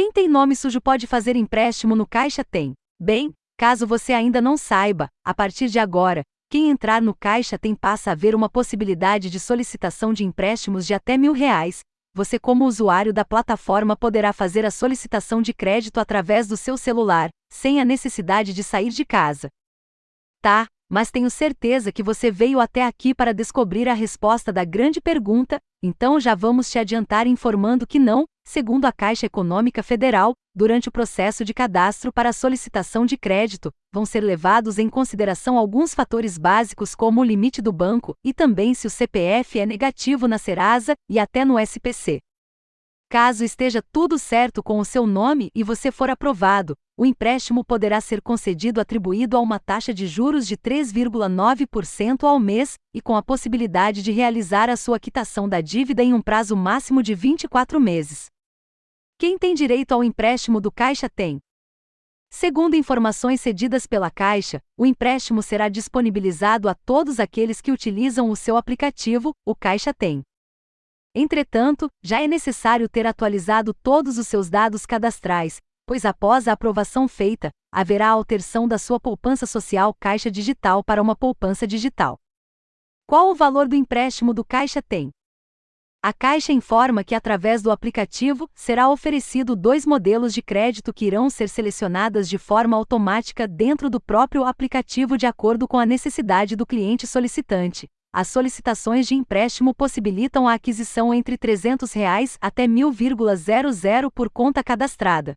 Quem tem nome sujo pode fazer empréstimo no Caixa Tem. Bem, caso você ainda não saiba, a partir de agora, quem entrar no Caixa Tem passa a ver uma possibilidade de solicitação de empréstimos de até mil reais. Você, como usuário da plataforma, poderá fazer a solicitação de crédito através do seu celular, sem a necessidade de sair de casa. Tá, mas tenho certeza que você veio até aqui para descobrir a resposta da grande pergunta, então já vamos te adiantar informando que não, segundo a Caixa Econômica Federal, durante o processo de cadastro para solicitação de crédito, vão ser levados em consideração alguns fatores básicos como o limite do banco e também se o CPF é negativo na Serasa e até no SPC. Caso esteja tudo certo com o seu nome e você for aprovado, o empréstimo poderá ser concedido atribuído a uma taxa de juros de 3,9% ao mês e com a possibilidade de realizar a sua quitação da dívida em um prazo máximo de 24 meses. Quem tem direito ao empréstimo do Caixa tem. Segundo informações cedidas pela Caixa, o empréstimo será disponibilizado a todos aqueles que utilizam o seu aplicativo, o Caixa Tem. Entretanto, já é necessário ter atualizado todos os seus dados cadastrais, pois após a aprovação feita, haverá alteração da sua poupança social Caixa Digital para uma poupança digital. Qual o valor do empréstimo do Caixa Tem? A Caixa informa que, através do aplicativo, será oferecido dois modelos de crédito que irão ser selecionadas de forma automática dentro do próprio aplicativo de acordo com a necessidade do cliente solicitante. As solicitações de empréstimo possibilitam a aquisição entre 300 reais até R$ 1.00 por conta cadastrada.